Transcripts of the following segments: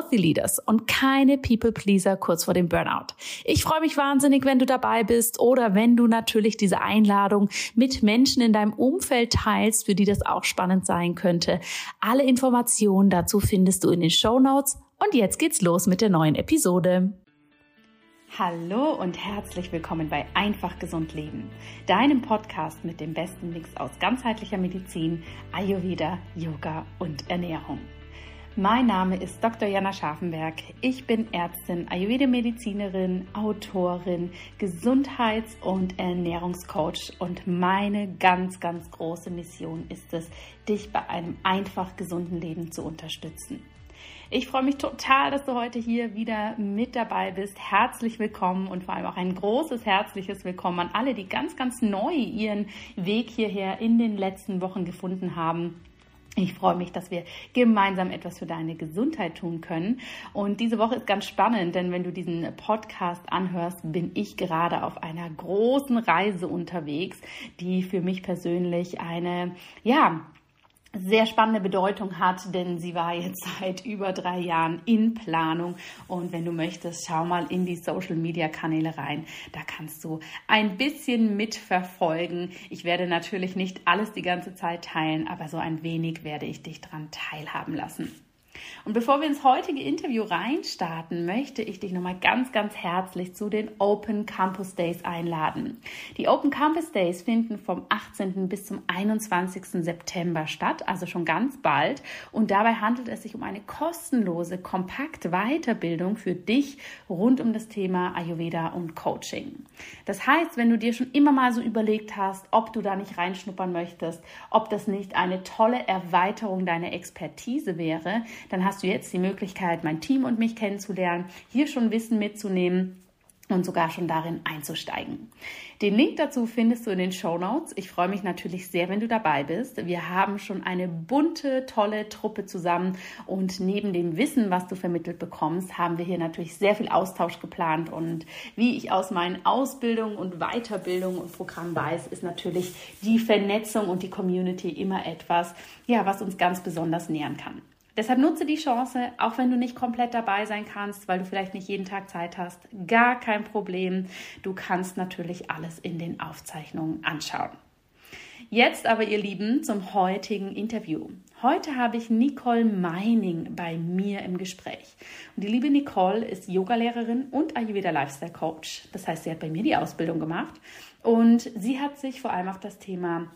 Healthy Leaders und keine People Pleaser kurz vor dem Burnout. Ich freue mich wahnsinnig, wenn du dabei bist oder wenn du natürlich diese Einladung mit Menschen in deinem Umfeld teilst, für die das auch spannend sein könnte. Alle Informationen dazu findest du in den Show Notes. Und jetzt geht's los mit der neuen Episode. Hallo und herzlich willkommen bei Einfach Gesund Leben, deinem Podcast mit dem besten Mix aus ganzheitlicher Medizin, Ayurveda, Yoga und Ernährung. Mein Name ist Dr. Jana Scharfenberg. Ich bin Ärztin, Ayurveda-Medizinerin, Autorin, Gesundheits- und Ernährungscoach und meine ganz, ganz große Mission ist es, dich bei einem einfach gesunden Leben zu unterstützen. Ich freue mich total, dass du heute hier wieder mit dabei bist. Herzlich willkommen und vor allem auch ein großes herzliches Willkommen an alle, die ganz, ganz neu ihren Weg hierher in den letzten Wochen gefunden haben ich freue mich, dass wir gemeinsam etwas für deine Gesundheit tun können. Und diese Woche ist ganz spannend, denn wenn du diesen Podcast anhörst, bin ich gerade auf einer großen Reise unterwegs, die für mich persönlich eine, ja, sehr spannende Bedeutung hat, denn sie war jetzt seit über drei Jahren in Planung. Und wenn du möchtest, schau mal in die Social Media Kanäle rein. Da kannst du ein bisschen mitverfolgen. Ich werde natürlich nicht alles die ganze Zeit teilen, aber so ein wenig werde ich dich dran teilhaben lassen. Und bevor wir ins heutige Interview reinstarten, möchte ich dich nochmal ganz, ganz herzlich zu den Open Campus Days einladen. Die Open Campus Days finden vom 18. bis zum 21. September statt, also schon ganz bald. Und dabei handelt es sich um eine kostenlose, kompakte Weiterbildung für dich rund um das Thema Ayurveda und Coaching. Das heißt, wenn du dir schon immer mal so überlegt hast, ob du da nicht reinschnuppern möchtest, ob das nicht eine tolle Erweiterung deiner Expertise wäre, dann hast du jetzt die Möglichkeit, mein Team und mich kennenzulernen, hier schon Wissen mitzunehmen und sogar schon darin einzusteigen. Den Link dazu findest du in den Show Notes. Ich freue mich natürlich sehr, wenn du dabei bist. Wir haben schon eine bunte, tolle Truppe zusammen und neben dem Wissen, was du vermittelt bekommst, haben wir hier natürlich sehr viel Austausch geplant und wie ich aus meinen Ausbildungen und Weiterbildungen und Programmen weiß, ist natürlich die Vernetzung und die Community immer etwas, ja, was uns ganz besonders nähern kann. Deshalb nutze die Chance, auch wenn du nicht komplett dabei sein kannst, weil du vielleicht nicht jeden Tag Zeit hast. Gar kein Problem. Du kannst natürlich alles in den Aufzeichnungen anschauen. Jetzt aber, ihr Lieben, zum heutigen Interview. Heute habe ich Nicole Meining bei mir im Gespräch. Und die liebe Nicole ist Yogalehrerin und Ayurveda Lifestyle Coach. Das heißt, sie hat bei mir die Ausbildung gemacht und sie hat sich vor allem auf das Thema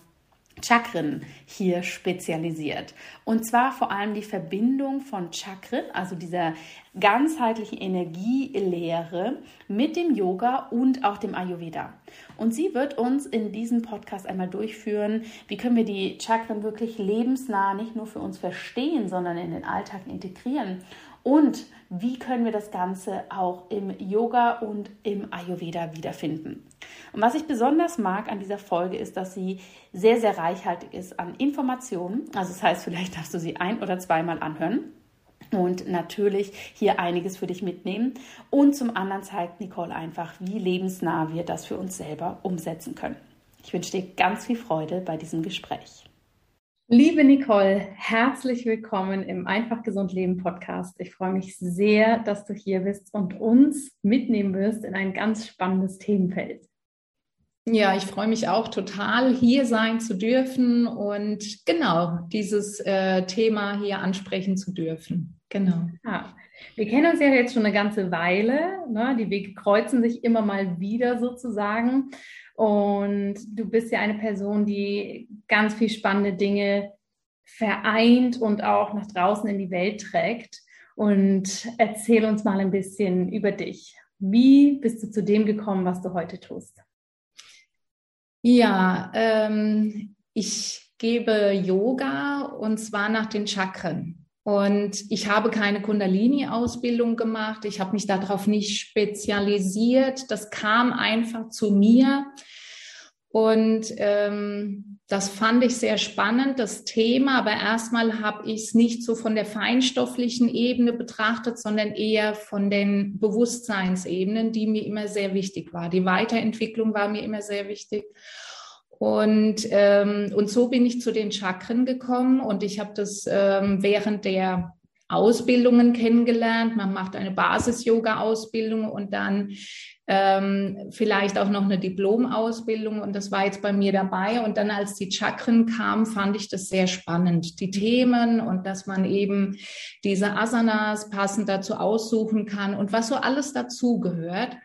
Chakren hier spezialisiert. Und zwar vor allem die Verbindung von Chakren, also dieser ganzheitlichen Energielehre mit dem Yoga und auch dem Ayurveda. Und sie wird uns in diesem Podcast einmal durchführen, wie können wir die Chakren wirklich lebensnah nicht nur für uns verstehen, sondern in den Alltag integrieren und wie können wir das Ganze auch im Yoga und im Ayurveda wiederfinden. Und was ich besonders mag an dieser Folge ist, dass sie sehr, sehr reichhaltig ist an Informationen. Also das heißt, vielleicht darfst du sie ein oder zweimal anhören und natürlich hier einiges für dich mitnehmen. Und zum anderen zeigt Nicole einfach, wie lebensnah wir das für uns selber umsetzen können. Ich wünsche dir ganz viel Freude bei diesem Gespräch. Liebe Nicole, herzlich willkommen im Einfach Gesund Leben Podcast. Ich freue mich sehr, dass du hier bist und uns mitnehmen wirst in ein ganz spannendes Themenfeld. Ja, ich freue mich auch total, hier sein zu dürfen und genau dieses äh, Thema hier ansprechen zu dürfen. Genau. Ja. Wir kennen uns ja jetzt schon eine ganze Weile. Ne? Die Wege kreuzen sich immer mal wieder sozusagen. Und du bist ja eine Person, die ganz viel spannende Dinge vereint und auch nach draußen in die Welt trägt. Und erzähl uns mal ein bisschen über dich. Wie bist du zu dem gekommen, was du heute tust? Ja, ähm, ich gebe Yoga und zwar nach den Chakren. Und ich habe keine Kundalini-Ausbildung gemacht. Ich habe mich darauf nicht spezialisiert. Das kam einfach zu mir. Und ähm, das fand ich sehr spannend, das Thema. Aber erstmal habe ich es nicht so von der feinstofflichen Ebene betrachtet, sondern eher von den Bewusstseinsebenen, die mir immer sehr wichtig war. Die Weiterentwicklung war mir immer sehr wichtig. Und, ähm, und so bin ich zu den Chakren gekommen und ich habe das ähm, während der Ausbildungen kennengelernt. Man macht eine Basis-Yoga-Ausbildung und dann ähm, vielleicht auch noch eine Diplom-Ausbildung und das war jetzt bei mir dabei. Und dann, als die Chakren kamen, fand ich das sehr spannend, die Themen und dass man eben diese Asanas passend dazu aussuchen kann und was so alles dazugehört,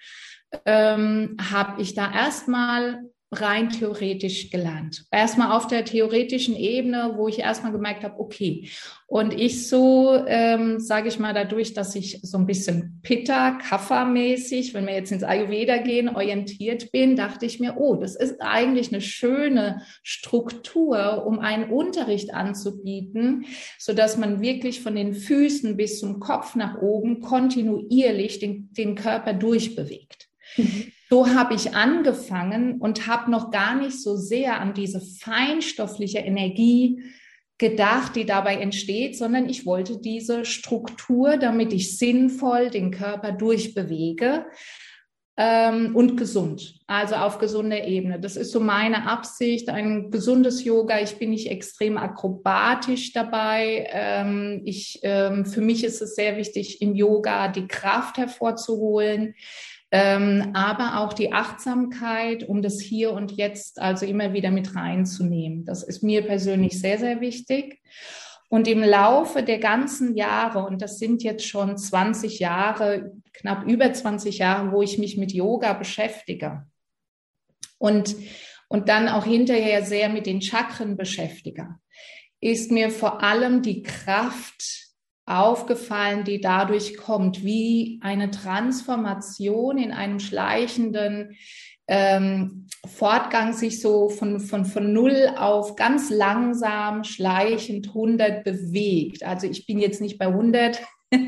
ähm, habe ich da erstmal rein theoretisch gelernt. Erstmal auf der theoretischen Ebene, wo ich erstmal gemerkt habe, okay. Und ich so, ähm, sage ich mal, dadurch, dass ich so ein bisschen Pitta, Kapha-mäßig, wenn wir jetzt ins Ayurveda gehen, orientiert bin, dachte ich mir, oh, das ist eigentlich eine schöne Struktur, um einen Unterricht anzubieten, so dass man wirklich von den Füßen bis zum Kopf nach oben kontinuierlich den, den Körper durchbewegt. Mhm so habe ich angefangen und habe noch gar nicht so sehr an diese feinstoffliche Energie gedacht, die dabei entsteht, sondern ich wollte diese Struktur, damit ich sinnvoll den Körper durchbewege ähm, und gesund, also auf gesunder Ebene. Das ist so meine Absicht, ein gesundes Yoga. Ich bin nicht extrem akrobatisch dabei. Ähm, ich, ähm, für mich ist es sehr wichtig, im Yoga die Kraft hervorzuholen ähm, aber auch die Achtsamkeit, um das Hier und Jetzt also immer wieder mit reinzunehmen. Das ist mir persönlich sehr, sehr wichtig. Und im Laufe der ganzen Jahre, und das sind jetzt schon 20 Jahre, knapp über 20 Jahre, wo ich mich mit Yoga beschäftige und, und dann auch hinterher sehr mit den Chakren beschäftige, ist mir vor allem die Kraft aufgefallen, die dadurch kommt, wie eine Transformation in einem schleichenden ähm, Fortgang sich so von, von, von null auf ganz langsam, schleichend 100 bewegt. Also ich bin jetzt nicht bei 100,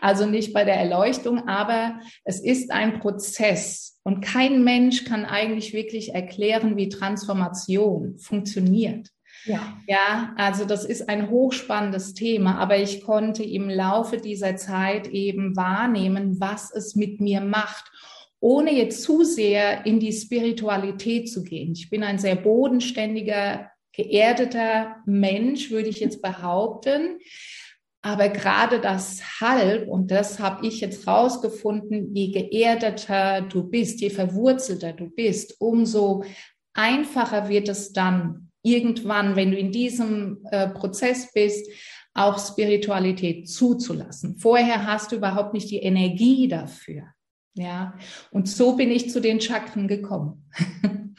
also nicht bei der Erleuchtung, aber es ist ein Prozess und kein Mensch kann eigentlich wirklich erklären, wie Transformation funktioniert. Ja. ja, also das ist ein hochspannendes Thema, aber ich konnte im Laufe dieser Zeit eben wahrnehmen, was es mit mir macht, ohne jetzt zu sehr in die Spiritualität zu gehen. Ich bin ein sehr bodenständiger, geerdeter Mensch, würde ich jetzt behaupten. Aber gerade das Halb, und das habe ich jetzt rausgefunden, je geerdeter du bist, je verwurzelter du bist, umso einfacher wird es dann, irgendwann, wenn du in diesem äh, Prozess bist, auch Spiritualität zuzulassen. Vorher hast du überhaupt nicht die Energie dafür. Ja, und so bin ich zu den Chakren gekommen.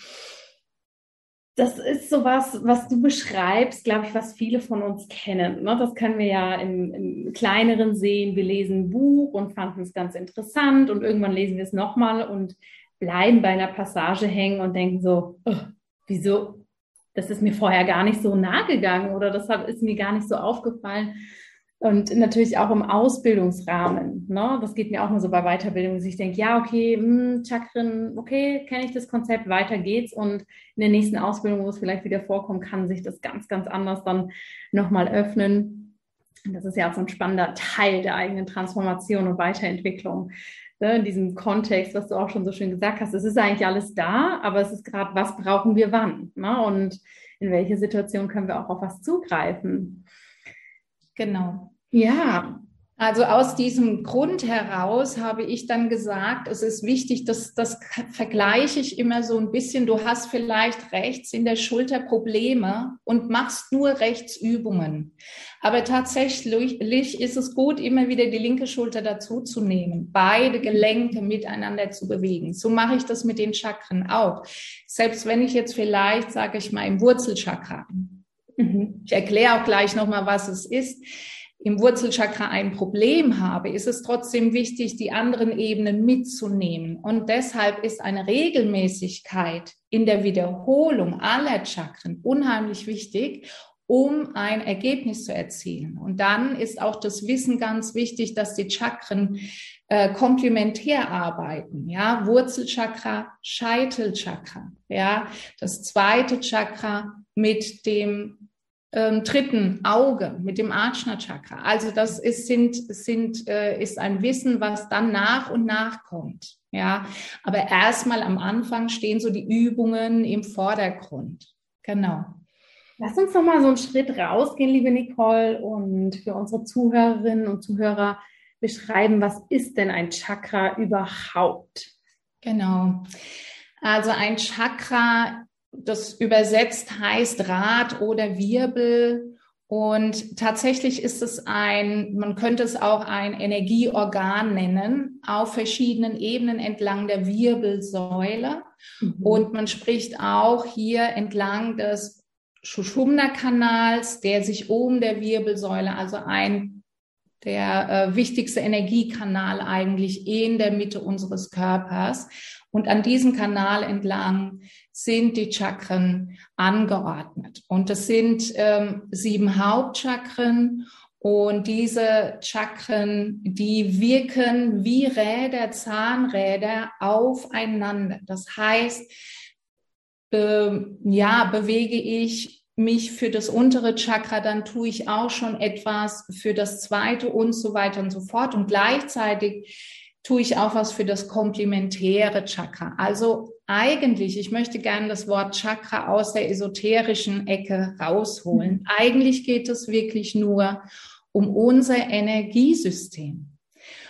Das ist sowas, was du beschreibst, glaube ich, was viele von uns kennen. Ne? Das können wir ja im, im, kleineren sehen. Wir lesen ein Buch und fanden es ganz interessant und irgendwann lesen wir es nochmal und bleiben bei einer Passage hängen und denken so, oh, wieso das ist mir vorher gar nicht so nahe gegangen oder das ist mir gar nicht so aufgefallen. Und natürlich auch im Ausbildungsrahmen. Ne? Das geht mir auch nur so bei Weiterbildung, dass ich denke, ja, okay, mh, hm, Chakren, okay, kenne ich das Konzept, weiter geht's. Und in der nächsten Ausbildung, wo es vielleicht wieder vorkommt, kann sich das ganz, ganz anders dann nochmal öffnen. Das ist ja auch so ein spannender Teil der eigenen Transformation und Weiterentwicklung ne, in diesem Kontext, was du auch schon so schön gesagt hast, es ist eigentlich alles da, aber es ist gerade, was brauchen wir wann? Ne? Und in welche Situation können wir auch auf was zugreifen? Genau. Ja. Also aus diesem Grund heraus habe ich dann gesagt, es ist wichtig, dass das vergleiche ich immer so ein bisschen. Du hast vielleicht rechts in der Schulter Probleme und machst nur Rechtsübungen. Aber tatsächlich ist es gut, immer wieder die linke Schulter dazu zu nehmen, beide Gelenke miteinander zu bewegen. So mache ich das mit den Chakren auch. Selbst wenn ich jetzt vielleicht, sage ich mal, im Wurzelchakra. Mhm. Ich erkläre auch gleich nochmal, was es ist im Wurzelchakra ein Problem habe, ist es trotzdem wichtig, die anderen Ebenen mitzunehmen. Und deshalb ist eine Regelmäßigkeit in der Wiederholung aller Chakren unheimlich wichtig, um ein Ergebnis zu erzielen. Und dann ist auch das Wissen ganz wichtig, dass die Chakren äh, komplementär arbeiten. Ja, Wurzelchakra, Scheitelchakra. Ja, das zweite Chakra mit dem ähm, dritten Auge mit dem Ajna Chakra. Also das ist, sind, sind, äh, ist ein Wissen, was dann nach und nach kommt. Ja, aber erstmal am Anfang stehen so die Übungen im Vordergrund. Genau. Lass uns noch mal so einen Schritt rausgehen, liebe Nicole, und für unsere Zuhörerinnen und Zuhörer beschreiben, was ist denn ein Chakra überhaupt? Genau. Also ein Chakra das übersetzt heißt Rad oder Wirbel. Und tatsächlich ist es ein, man könnte es auch ein Energieorgan nennen, auf verschiedenen Ebenen entlang der Wirbelsäule. Mhm. Und man spricht auch hier entlang des Schuschumna-Kanals, der sich um der Wirbelsäule, also ein der äh, wichtigste Energiekanal eigentlich in der Mitte unseres Körpers. Und an diesem Kanal entlang sind die Chakren angeordnet. Und das sind ähm, sieben Hauptchakren. Und diese Chakren, die wirken wie Räder, Zahnräder aufeinander. Das heißt, äh, ja, bewege ich mich für das untere Chakra, dann tue ich auch schon etwas für das zweite und so weiter und so fort. Und gleichzeitig tue ich auch was für das komplementäre Chakra. Also eigentlich, ich möchte gerne das Wort Chakra aus der esoterischen Ecke rausholen. Mhm. Eigentlich geht es wirklich nur um unser Energiesystem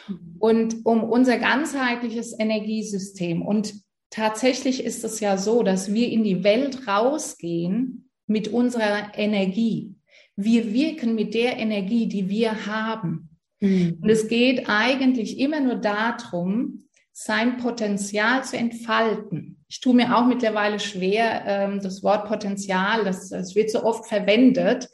mhm. und um unser ganzheitliches Energiesystem. Und tatsächlich ist es ja so, dass wir in die Welt rausgehen mit unserer Energie. Wir wirken mit der Energie, die wir haben. Mhm. Und es geht eigentlich immer nur darum, sein Potenzial zu entfalten. Ich tue mir auch mittlerweile schwer, ähm, das Wort Potenzial, das, das wird so oft verwendet.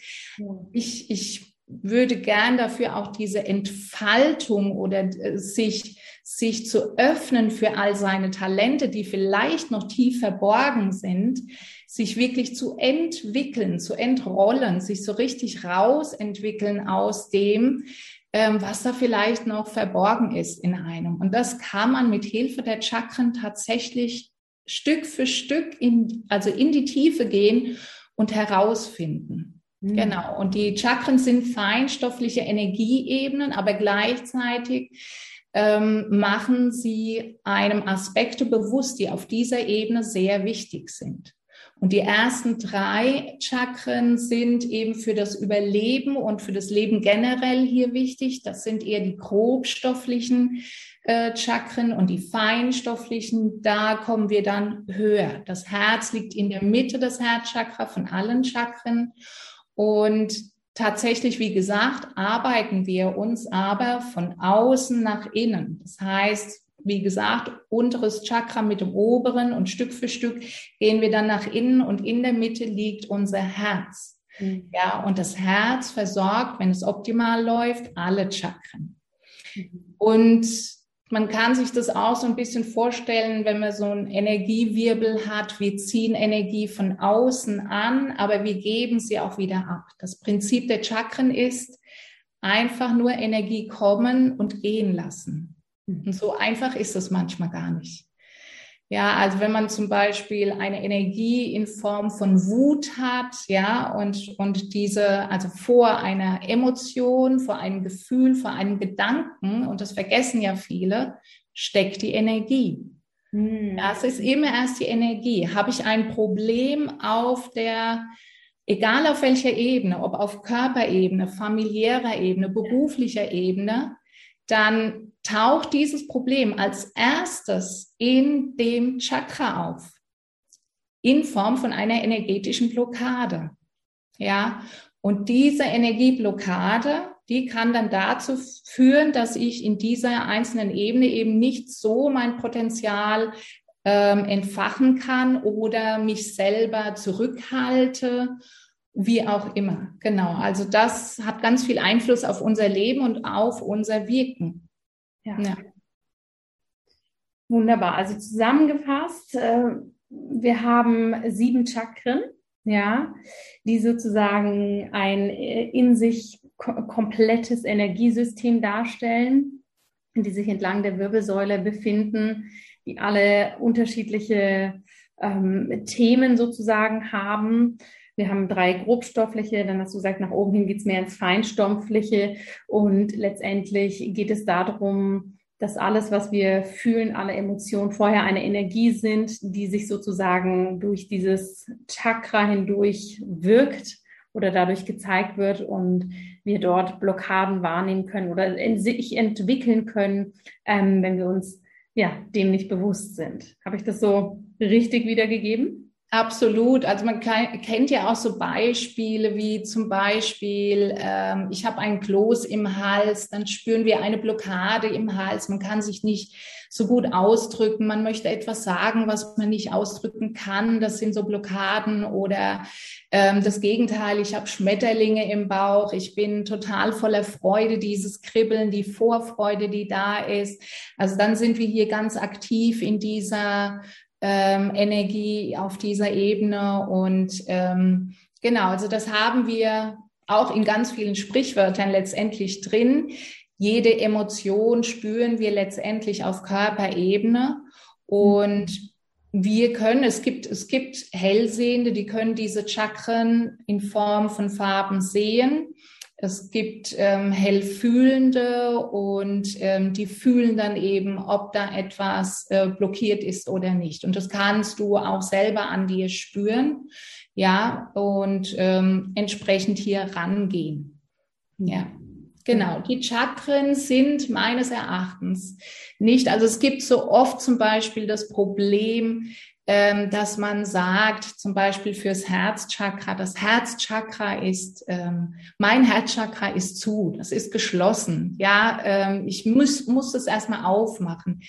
Ich, ich würde gern dafür auch diese Entfaltung oder äh, sich, sich zu öffnen für all seine Talente, die vielleicht noch tief verborgen sind, sich wirklich zu entwickeln, zu entrollen, sich so richtig rausentwickeln aus dem, ähm, was da vielleicht noch verborgen ist in einem. Und das kann man mit Hilfe der Chakren tatsächlich Stück für Stück in, also in die Tiefe gehen und herausfinden. Mhm. Genau. Und die Chakren sind feinstoffliche Energieebenen, aber gleichzeitig ähm, machen sie einem Aspekte bewusst, die auf dieser Ebene sehr wichtig sind. Und die ersten drei Chakren sind eben für das Überleben und für das Leben generell hier wichtig. Das sind eher die grobstofflichen äh, Chakren und die feinstofflichen. Da kommen wir dann höher. Das Herz liegt in der Mitte des Herzchakra von allen Chakren. Und tatsächlich, wie gesagt, arbeiten wir uns aber von außen nach innen. Das heißt, wie gesagt, unteres Chakra mit dem oberen und Stück für Stück gehen wir dann nach innen und in der Mitte liegt unser Herz. Mhm. Ja, und das Herz versorgt, wenn es optimal läuft, alle Chakren. Mhm. Und man kann sich das auch so ein bisschen vorstellen, wenn man so einen Energiewirbel hat. Wir ziehen Energie von außen an, aber wir geben sie auch wieder ab. Das Prinzip der Chakren ist einfach nur Energie kommen und gehen lassen. Und so einfach ist es manchmal gar nicht. Ja, also wenn man zum Beispiel eine Energie in Form von Wut hat, ja, und, und diese, also vor einer Emotion, vor einem Gefühl, vor einem Gedanken, und das vergessen ja viele, steckt die Energie. Hm. Das ist immer erst die Energie. Habe ich ein Problem auf der egal auf welcher Ebene, ob auf Körperebene, familiärer Ebene, beruflicher Ebene, dann taucht dieses Problem als erstes in dem Chakra auf, in Form von einer energetischen Blockade. Ja, und diese Energieblockade, die kann dann dazu führen, dass ich in dieser einzelnen Ebene eben nicht so mein Potenzial ähm, entfachen kann oder mich selber zurückhalte, wie auch immer. Genau. Also das hat ganz viel Einfluss auf unser Leben und auf unser Wirken. Ja. ja. Wunderbar. Also zusammengefasst, äh, wir haben sieben Chakren, ja, die sozusagen ein äh, in sich komplettes Energiesystem darstellen, die sich entlang der Wirbelsäule befinden, die alle unterschiedliche ähm, Themen sozusagen haben. Wir haben drei grobstoffliche, dann hast du gesagt, nach oben hin geht es mehr ins Feinstoffliche und letztendlich geht es darum, dass alles, was wir fühlen, alle Emotionen vorher eine Energie sind, die sich sozusagen durch dieses Chakra hindurch wirkt oder dadurch gezeigt wird und wir dort Blockaden wahrnehmen können oder sich entwickeln können, ähm, wenn wir uns ja, dem nicht bewusst sind. Habe ich das so richtig wiedergegeben? Absolut. Also man kennt ja auch so Beispiele wie zum Beispiel, ähm, ich habe einen Kloß im Hals, dann spüren wir eine Blockade im Hals. Man kann sich nicht so gut ausdrücken. Man möchte etwas sagen, was man nicht ausdrücken kann. Das sind so Blockaden oder ähm, das Gegenteil. Ich habe Schmetterlinge im Bauch. Ich bin total voller Freude, dieses Kribbeln, die Vorfreude, die da ist. Also dann sind wir hier ganz aktiv in dieser ähm, Energie auf dieser Ebene. Und ähm, genau, also das haben wir auch in ganz vielen Sprichwörtern letztendlich drin. Jede Emotion spüren wir letztendlich auf Körperebene. Und wir können, es gibt, es gibt Hellsehende, die können diese Chakren in Form von Farben sehen. Es gibt ähm, Hellfühlende und ähm, die fühlen dann eben, ob da etwas äh, blockiert ist oder nicht. Und das kannst du auch selber an dir spüren, ja, und ähm, entsprechend hier rangehen. Ja. Genau, die Chakren sind meines Erachtens nicht, also es gibt so oft zum Beispiel das Problem, ähm, dass man sagt, zum Beispiel fürs Herzchakra, das Herzchakra ist, ähm, mein Herzchakra ist zu, das ist geschlossen. Ja, ähm, ich muss, muss es erstmal aufmachen.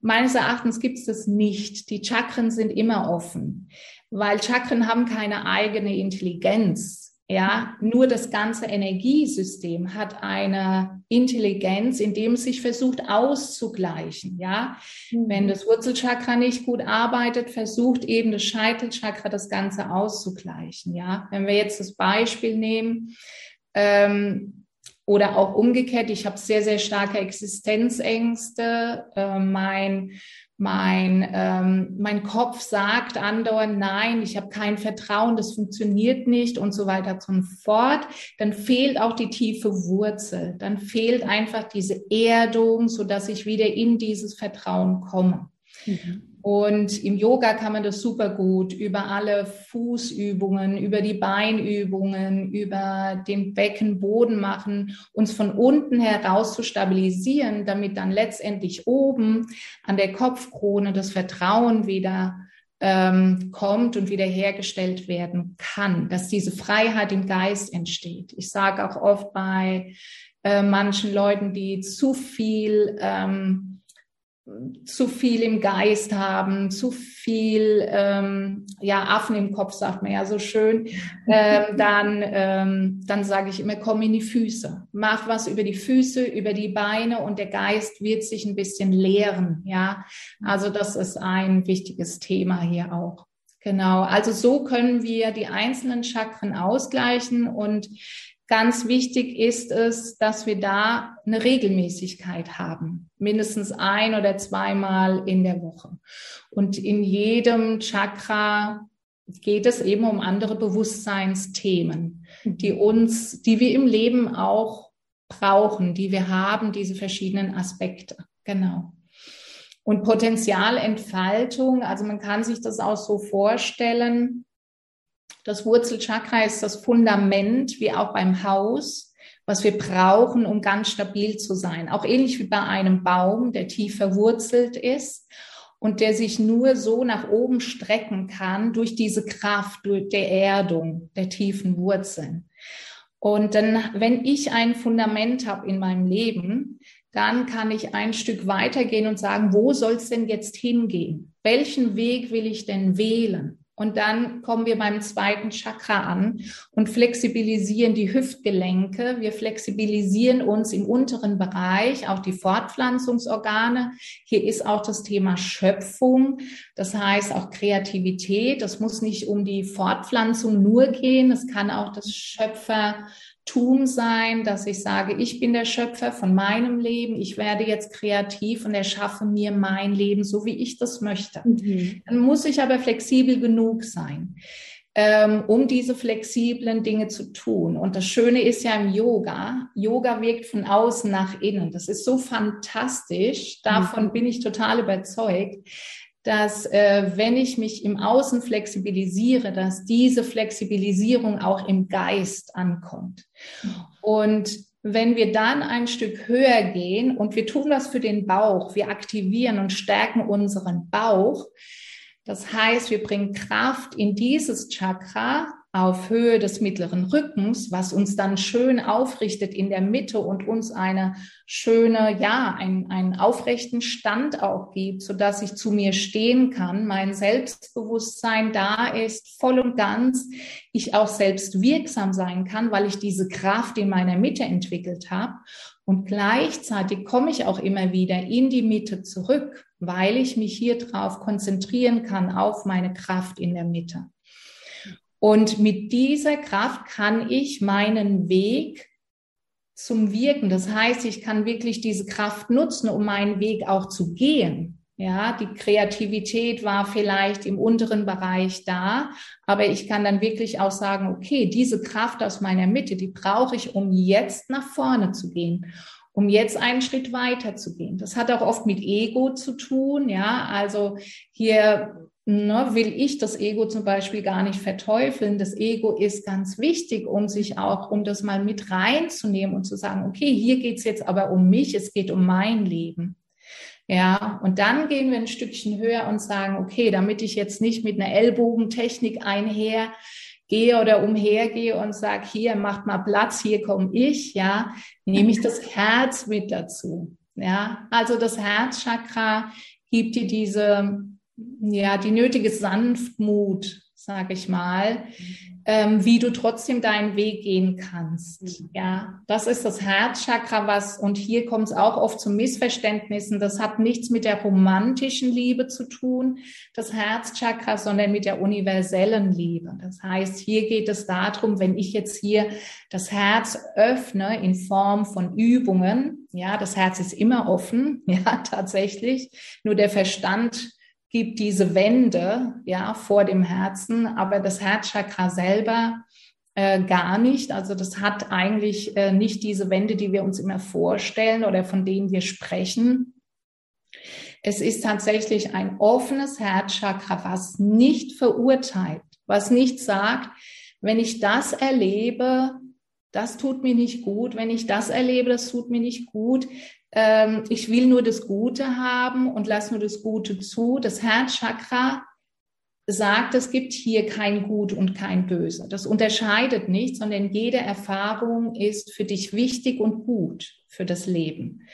Meines Erachtens gibt es das nicht. Die Chakren sind immer offen, weil Chakren haben keine eigene Intelligenz. Ja, nur das ganze Energiesystem hat eine Intelligenz, indem es sich versucht auszugleichen. Ja, mhm. wenn das Wurzelchakra nicht gut arbeitet, versucht eben das Scheitelchakra das Ganze auszugleichen. Ja, wenn wir jetzt das Beispiel nehmen, ähm, oder auch umgekehrt, ich habe sehr, sehr starke Existenzängste. Äh, mein mein, ähm, mein Kopf sagt andauernd, nein, ich habe kein Vertrauen, das funktioniert nicht und so weiter und so fort, dann fehlt auch die tiefe Wurzel, dann fehlt einfach diese Erdung, so dass ich wieder in dieses Vertrauen komme. Mhm. Und im Yoga kann man das super gut über alle Fußübungen, über die Beinübungen, über den Beckenboden machen, uns von unten heraus zu stabilisieren, damit dann letztendlich oben an der Kopfkrone das Vertrauen wieder ähm, kommt und wiederhergestellt werden kann, dass diese Freiheit im Geist entsteht. Ich sage auch oft bei äh, manchen Leuten, die zu viel ähm, zu viel im Geist haben, zu viel, ähm, ja, Affen im Kopf, sagt man ja so schön, ähm, dann, ähm, dann sage ich immer, komm in die Füße. Mach was über die Füße, über die Beine und der Geist wird sich ein bisschen leeren, ja. Also das ist ein wichtiges Thema hier auch. Genau. Also so können wir die einzelnen Chakren ausgleichen und Ganz wichtig ist es, dass wir da eine Regelmäßigkeit haben, mindestens ein oder zweimal in der Woche. Und in jedem Chakra geht es eben um andere Bewusstseinsthemen, die uns, die wir im Leben auch brauchen, die wir haben, diese verschiedenen Aspekte. Genau. Und Potenzialentfaltung, also man kann sich das auch so vorstellen, Das Wurzelchakra ist das Fundament, wie auch beim Haus, was wir brauchen, um ganz stabil zu sein. Auch ähnlich wie bei einem Baum, der tief verwurzelt ist und der sich nur so nach oben strecken kann durch diese Kraft, durch der Erdung der tiefen Wurzeln. Und dann, wenn ich ein Fundament habe in meinem Leben, dann kann ich ein Stück weitergehen und sagen, wo soll es denn jetzt hingehen? Welchen Weg will ich denn wählen? Und dann kommen wir beim zweiten Chakra an und flexibilisieren die Hüftgelenke. Wir flexibilisieren uns im unteren Bereich, auch die Fortpflanzungsorgane. Hier ist auch das Thema Schöpfung, das heißt auch Kreativität. Das muss nicht um die Fortpflanzung nur gehen. Es kann auch das Schöpfer Tum sein, dass ich sage, ich bin der Schöpfer von meinem Leben, ich werde jetzt kreativ und erschaffe mir mein Leben, so wie ich das möchte. Mhm. Dann muss ich aber flexibel genug sein, ähm, um diese flexiblen Dinge zu tun. Und das Schöne ist ja im Yoga, Yoga wirkt von außen nach innen. Das ist so fantastisch, davon mhm. bin ich total überzeugt dass äh, wenn ich mich im Außen flexibilisiere, dass diese Flexibilisierung auch im Geist ankommt. Und wenn wir dann ein Stück höher gehen und wir tun das für den Bauch, wir aktivieren und stärken unseren Bauch, das heißt, wir bringen Kraft in dieses Chakra, auf Höhe des mittleren Rückens, was uns dann schön aufrichtet in der Mitte und uns eine schöne, ja, einen, einen aufrechten Stand auch gibt, so dass ich zu mir stehen kann, mein Selbstbewusstsein da ist, voll und ganz, ich auch selbst wirksam sein kann, weil ich diese Kraft in meiner Mitte entwickelt habe. Und gleichzeitig komme ich auch immer wieder in die Mitte zurück, weil ich mich hier drauf konzentrieren kann, auf meine Kraft in der Mitte. Und mit dieser Kraft kann ich meinen Weg zum Wirken, das heißt, ich kann wirklich diese Kraft nutzen, um meinen Weg auch zu gehen. Ja, die Kreativität war vielleicht im unteren Bereich da, aber ich kann dann wirklich auch sagen, okay, diese Kraft aus meiner Mitte, die brauche ich, um jetzt nach vorne zu gehen, um jetzt einen Schritt weiter zu gehen. Das hat auch oft mit Ego zu tun, ja, also hier ne, will ich das Ego zum Beispiel gar nicht verteufeln. Das Ego ist ganz wichtig, um sich auch, um das mal mit reinzunehmen und zu sagen, okay, hier geht's jetzt aber um mich, es geht um mein Leben. Ja, und dann gehen wir ein Stückchen höher und sagen, okay, damit ich jetzt nicht mit einer Ellbogentechnik einher gehe oder umhergehe und sage, hier macht mal Platz, hier komme ich, ja, nehme ich das Herz mit dazu. Ja, also das Herzchakra gibt dir diese ja, die nötige Sanftmut, sage ich mal, ähm, wie du trotzdem deinen Weg gehen kannst. Mhm. Ja, das ist das Herzchakra, was, und hier kommt es auch oft zu Missverständnissen. Das hat nichts mit der romantischen Liebe zu tun, das Herzchakra, sondern mit der universellen Liebe. Das heißt, hier geht es darum, wenn ich jetzt hier das Herz öffne in Form von Übungen, ja, das Herz ist immer offen, ja, tatsächlich, nur der Verstand gibt diese Wände ja vor dem Herzen, aber das Herzchakra selber äh, gar nicht. Also das hat eigentlich äh, nicht diese Wände, die wir uns immer vorstellen oder von denen wir sprechen. Es ist tatsächlich ein offenes Herzchakra, was nicht verurteilt, was nicht sagt, wenn ich das erlebe, das tut mir nicht gut. Wenn ich das erlebe, das tut mir nicht gut, ähm, ich will nur das Gute haben und lass nur das Gute zu. Das Herzchakra sagt, es gibt hier kein Gut und kein Böse. Das unterscheidet nicht, sondern jede Erfahrung ist für dich wichtig und gut für das Leben.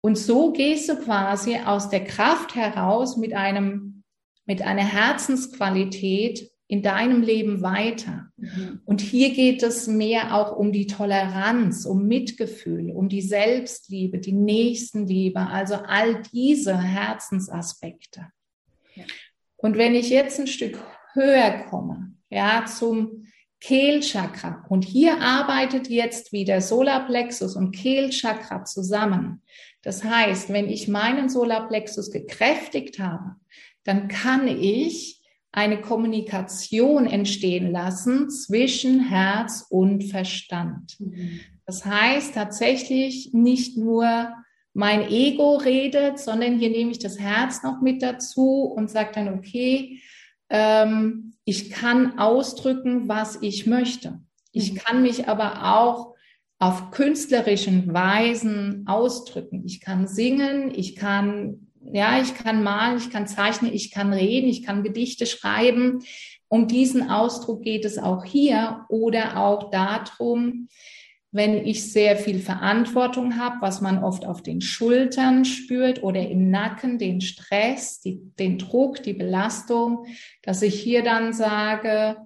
Und so gehst du quasi aus der Kraft heraus mit einem, mit einer Herzensqualität in deinem Leben weiter. Mhm. Und hier geht es mehr auch um die Toleranz, um Mitgefühl, um die Selbstliebe, die Nächstenliebe, also all diese Herzensaspekte. Ja. Und wenn ich jetzt ein Stück höher komme, ja, zum Kehlchakra. Und hier arbeitet jetzt wieder Solarplexus und Kehlchakra zusammen. Das heißt, wenn ich meinen Solarplexus gekräftigt habe, dann kann ich eine Kommunikation entstehen lassen zwischen Herz und Verstand. Mhm. Das heißt tatsächlich nicht nur mein Ego redet, sondern hier nehme ich das Herz noch mit dazu und sage dann, okay, ähm, ich kann ausdrücken, was ich möchte. Ich mhm. kann mich aber auch auf künstlerischen Weisen ausdrücken. Ich kann singen, ich kann, ja, ich kann malen, ich kann zeichnen, ich kann reden, ich kann Gedichte schreiben. Um diesen Ausdruck geht es auch hier oder auch darum, wenn ich sehr viel Verantwortung habe, was man oft auf den Schultern spürt oder im Nacken, den Stress, die, den Druck, die Belastung, dass ich hier dann sage,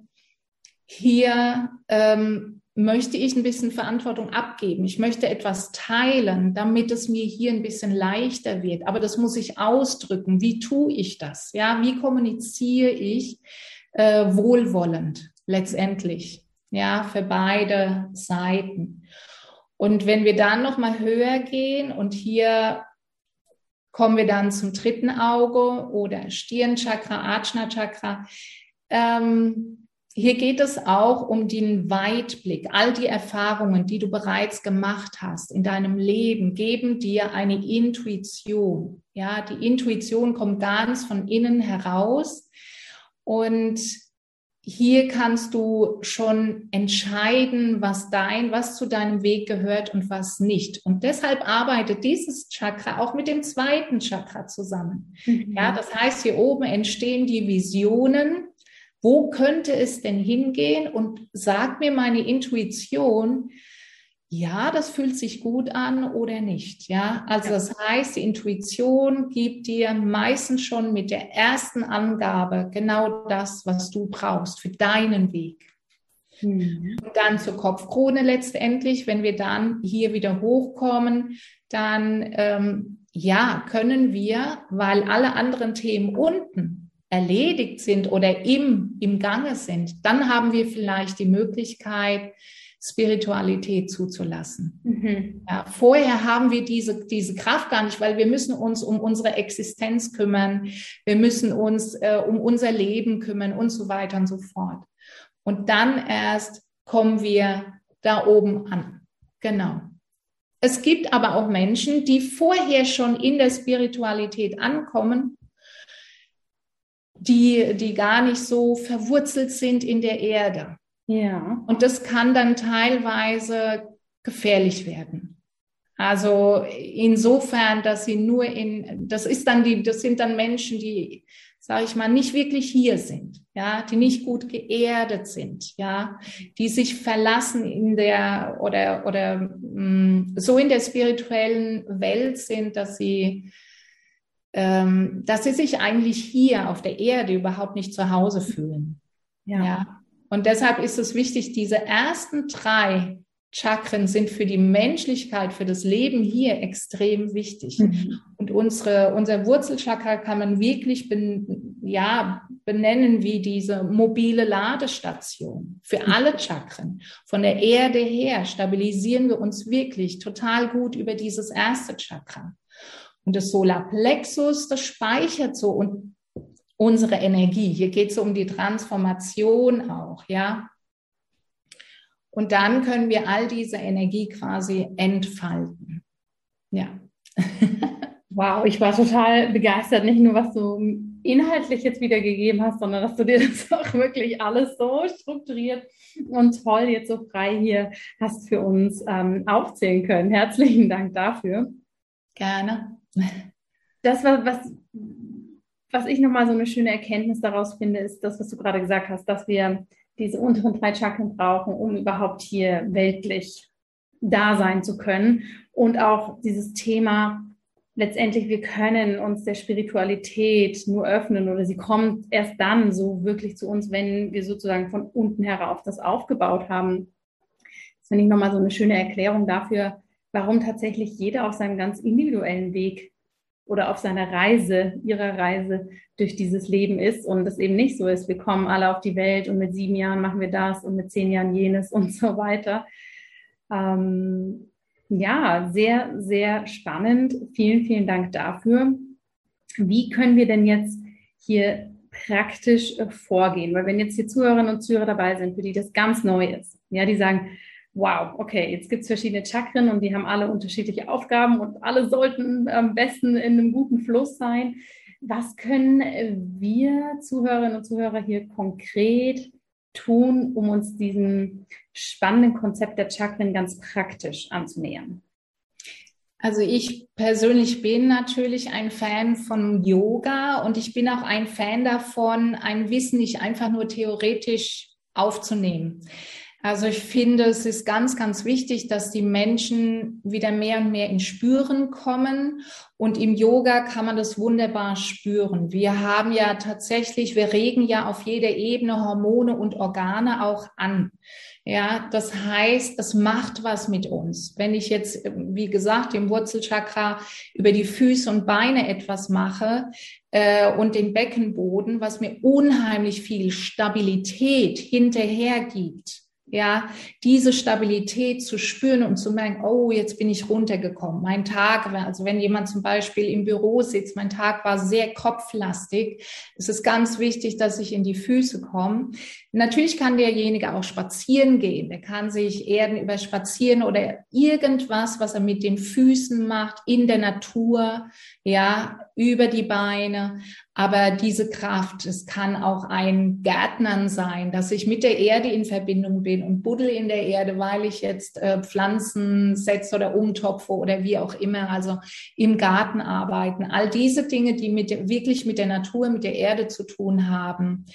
hier ähm, möchte ich ein bisschen Verantwortung abgeben. Ich möchte etwas teilen, damit es mir hier ein bisschen leichter wird. Aber das muss ich ausdrücken. Wie tue ich das? Ja, wie kommuniziere ich äh, wohlwollend letztendlich? Ja, für beide Seiten. Und wenn wir dann noch mal höher gehen und hier kommen wir dann zum dritten Auge oder Stirnchakra, Ajna Chakra. Ähm, hier geht es auch um den Weitblick. All die Erfahrungen, die du bereits gemacht hast in deinem Leben, geben dir eine Intuition. Ja, die Intuition kommt ganz von innen heraus und hier kannst du schon entscheiden, was dein, was zu deinem Weg gehört und was nicht. Und deshalb arbeitet dieses Chakra auch mit dem zweiten Chakra zusammen. Mhm. Ja, das heißt, hier oben entstehen die Visionen, wo könnte es denn hingehen? Und sagt mir meine Intuition, ja, das fühlt sich gut an oder nicht. Ja, also ja. das heißt, die Intuition gibt dir meistens schon mit der ersten Angabe genau das, was du brauchst für deinen Weg. Mhm. Und dann zur Kopfkrone letztendlich, wenn wir dann hier wieder hochkommen, dann ähm, ja, können wir, weil alle anderen Themen unten erledigt sind oder im, im Gange sind, dann haben wir vielleicht die Möglichkeit, Spiritualität zuzulassen. Mhm. Ja, vorher haben wir diese, diese Kraft gar nicht, weil wir müssen uns um unsere Existenz kümmern, wir müssen uns äh, um unser Leben kümmern und so weiter und so fort. Und dann erst kommen wir da oben an. Genau. Es gibt aber auch Menschen, die vorher schon in der Spiritualität ankommen die, die gar nicht so verwurzelt sind in der Erde. Ja. Und das kann dann teilweise gefährlich werden. Also insofern, dass sie nur in, das ist dann die, das sind dann Menschen, die, sage ich mal, nicht wirklich hier sind, ja, die nicht gut geerdet sind, ja, die sich verlassen in der oder oder mh, mm, so in der spirituellen Welt sind, dass sie ähm, dass sie sich eigentlich hier auf der Erde überhaupt nicht zu Hause fühlen. Ja. ja. Und deshalb ist es wichtig, diese ersten drei Chakren sind für die Menschlichkeit, für das Leben hier extrem wichtig. Mhm. Und unsere, unser Wurzelchakra kann man wirklich ben, ja, benennen wie diese mobile Ladestation für mhm. alle Chakren. Von der Erde her stabilisieren wir uns wirklich total gut über dieses erste Chakra. Und das Solarplexus, das speichert so und unsere Energie. Hier geht es um die Transformation auch, ja. Und dann können wir all diese Energie quasi entfalten. Ja. wow, ich war total begeistert, nicht nur was du inhaltlich jetzt wiedergegeben hast, sondern dass du dir das auch wirklich alles so strukturiert und toll jetzt so frei hier hast für uns ähm, aufzählen können. Herzlichen Dank dafür. Gerne das war was, was ich nochmal so eine schöne Erkenntnis daraus finde, ist das, was du gerade gesagt hast, dass wir diese unteren drei Chakren brauchen, um überhaupt hier weltlich da sein zu können. Und auch dieses Thema, letztendlich, wir können uns der Spiritualität nur öffnen oder sie kommt erst dann so wirklich zu uns, wenn wir sozusagen von unten herauf das aufgebaut haben. Das finde ich nochmal so eine schöne Erklärung dafür, warum tatsächlich jeder auf seinem ganz individuellen Weg oder auf seiner Reise, ihrer Reise durch dieses Leben ist und es eben nicht so ist, wir kommen alle auf die Welt und mit sieben Jahren machen wir das und mit zehn Jahren jenes und so weiter. Ähm, ja, sehr, sehr spannend. Vielen, vielen Dank dafür. Wie können wir denn jetzt hier praktisch äh, vorgehen? Weil wenn jetzt hier Zuhörerinnen und Zuhörer dabei sind, für die das ganz neu ist, ja, die sagen, wow, okay, jetzt gibt es verschiedene Chakren und die haben alle unterschiedliche Aufgaben und alle sollten am besten in einem guten Fluss sein. was können wir Zuhörerinnen und Zuhörer hier konkret tun, um uns diesem spannenden Konzept der Chakren ganz praktisch anzunähern? Also ich persönlich bin natürlich ein Fan von Yoga und ich bin auch ein Fan davon, ein Wissen nicht einfach nur theoretisch aufzunehmen. Also ich finde, es ist ganz, ganz wichtig, dass die Menschen wieder mehr und mehr in Spüren kommen. Und im Yoga kann man das wunderbar spüren. Wir haben ja tatsächlich, wir regen ja auf jeder Ebene Hormone und Organe auch an. Ja, das heißt, es macht was mit uns. Wenn ich jetzt, wie gesagt, im Wurzelchakra über die Füße und Beine etwas mache äh, und den Beckenboden, was mir unheimlich viel Stabilität hinterher gibt, ja, diese Stabilität zu spüren und zu merken, oh, jetzt bin ich runtergekommen. Mein Tag, also wenn jemand zum Beispiel im Büro sitzt, mein Tag war sehr kopflastig. Es ist ganz wichtig, dass ich in die Füße komme. Natürlich kann derjenige auch spazieren gehen. Der kann sich Erden über Spazieren oder irgendwas, was er mit den Füßen macht, in der Natur, ja, über die Beine. Aber diese Kraft, es kann auch ein Gärtnern sein, dass ich mit der Erde in Verbindung bin und buddel in der Erde, weil ich jetzt äh, Pflanzen setze oder umtopfe oder wie auch immer, also im Garten arbeiten. All diese Dinge, die mit, wirklich mit der Natur, mit der Erde zu tun haben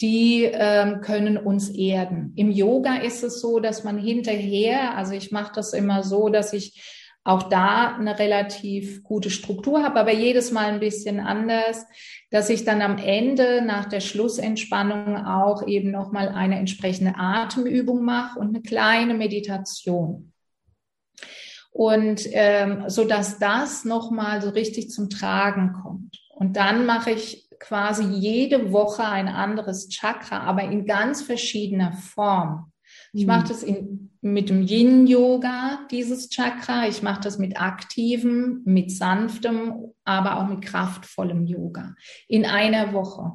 die ähm, können uns erden. Im Yoga ist es so, dass man hinterher, also ich mache das immer so, dass ich auch da eine relativ gute Struktur habe, aber jedes Mal ein bisschen anders, dass ich dann am Ende nach der Schlussentspannung auch eben nochmal eine entsprechende Atemübung mache und eine kleine Meditation. Und ähm, so dass das nochmal so richtig zum Tragen kommt. Und dann mache ich quasi jede Woche ein anderes Chakra, aber in ganz verschiedener Form. Ich mache mhm. das in, mit dem Yin-Yoga, dieses Chakra. Ich mache das mit aktivem, mit sanftem, aber auch mit kraftvollem Yoga in einer Woche.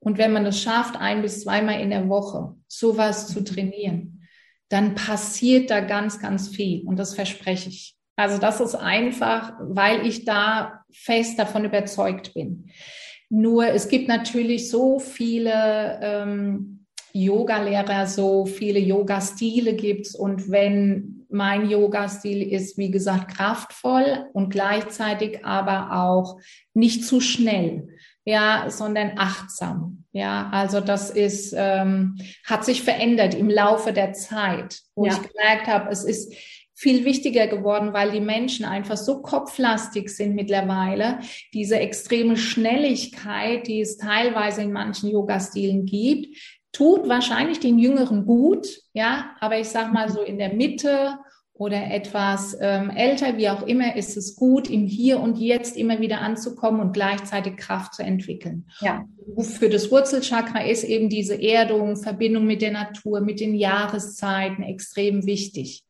Und wenn man das schafft, ein bis zweimal in der Woche sowas zu trainieren, dann passiert da ganz, ganz viel. Und das verspreche ich. Also das ist einfach, weil ich da fest davon überzeugt bin. Nur es gibt natürlich so viele ähm, Yoga-Lehrer so viele Yoga-Stile gibt und wenn mein Yoga-Stil ist, wie gesagt, kraftvoll und gleichzeitig aber auch nicht zu schnell, ja, sondern achtsam. Ja, also das ist, ähm, hat sich verändert im Laufe der Zeit, wo ja. ich gemerkt habe, es ist viel wichtiger geworden, weil die Menschen einfach so kopflastig sind mittlerweile. Diese extreme Schnelligkeit, die es teilweise in manchen Yoga-Stilen gibt, tut wahrscheinlich den Jüngeren gut, ja, aber ich sag mal so in der Mitte oder etwas ähm, älter, wie auch immer, ist es gut, im Hier und Jetzt immer wieder anzukommen und gleichzeitig Kraft zu entwickeln. Ja. Für das Wurzelchakra ist eben diese Erdung, Verbindung mit der Natur, mit den Jahreszeiten extrem wichtig.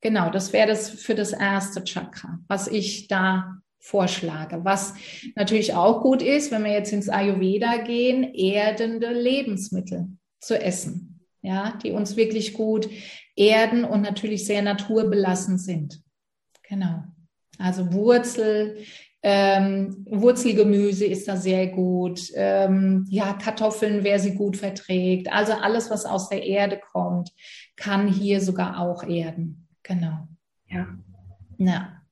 Genau, das wäre das für das erste Chakra, was ich da vorschlage. Was natürlich auch gut ist, wenn wir jetzt ins Ayurveda gehen, erdende Lebensmittel zu essen, ja, die uns wirklich gut erden und natürlich sehr naturbelassen sind. Genau. Also Wurzel, ähm, Wurzelgemüse ist da sehr gut. Ähm, ja, Kartoffeln, wer sie gut verträgt. Also alles, was aus der Erde kommt, kann hier sogar auch erden. Genau. Ja. Ja.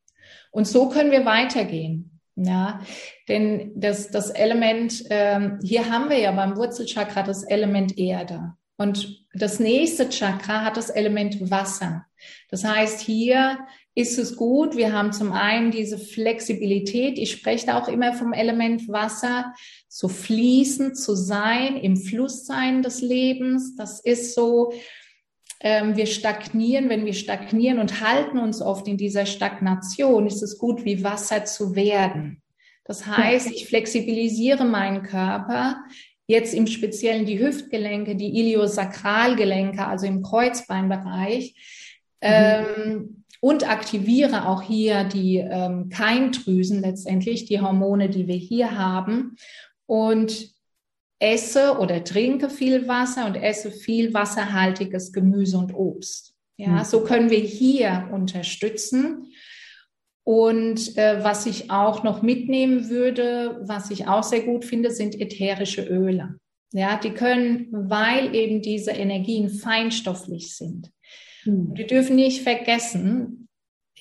Und so können wir weitergehen. Ja, denn das, das Element, ähm, hier haben wir ja beim Wurzelchakra das Element Erde. Und das nächste Chakra hat das Element Wasser. Das heißt, hier ist es gut. Wir haben zum einen diese Flexibilität. Ich spreche da auch immer vom Element Wasser, so fließend zu sein, im Fluss sein des Lebens. Das ist so, wir stagnieren, wenn wir stagnieren und halten uns oft in dieser Stagnation, ist es gut, wie Wasser zu werden. Das heißt, ich flexibilisiere meinen Körper, jetzt im Speziellen die Hüftgelenke, die Iliosakralgelenke, also im Kreuzbeinbereich, mhm. ähm, und aktiviere auch hier die ähm, Keimdrüsen letztendlich, die Hormone, die wir hier haben. Und esse oder trinke viel Wasser und esse viel wasserhaltiges Gemüse und Obst. Ja, mhm. so können wir hier unterstützen. Und äh, was ich auch noch mitnehmen würde, was ich auch sehr gut finde, sind ätherische Öle. Ja, die können, weil eben diese Energien feinstofflich sind. Hm. Wir dürfen nicht vergessen,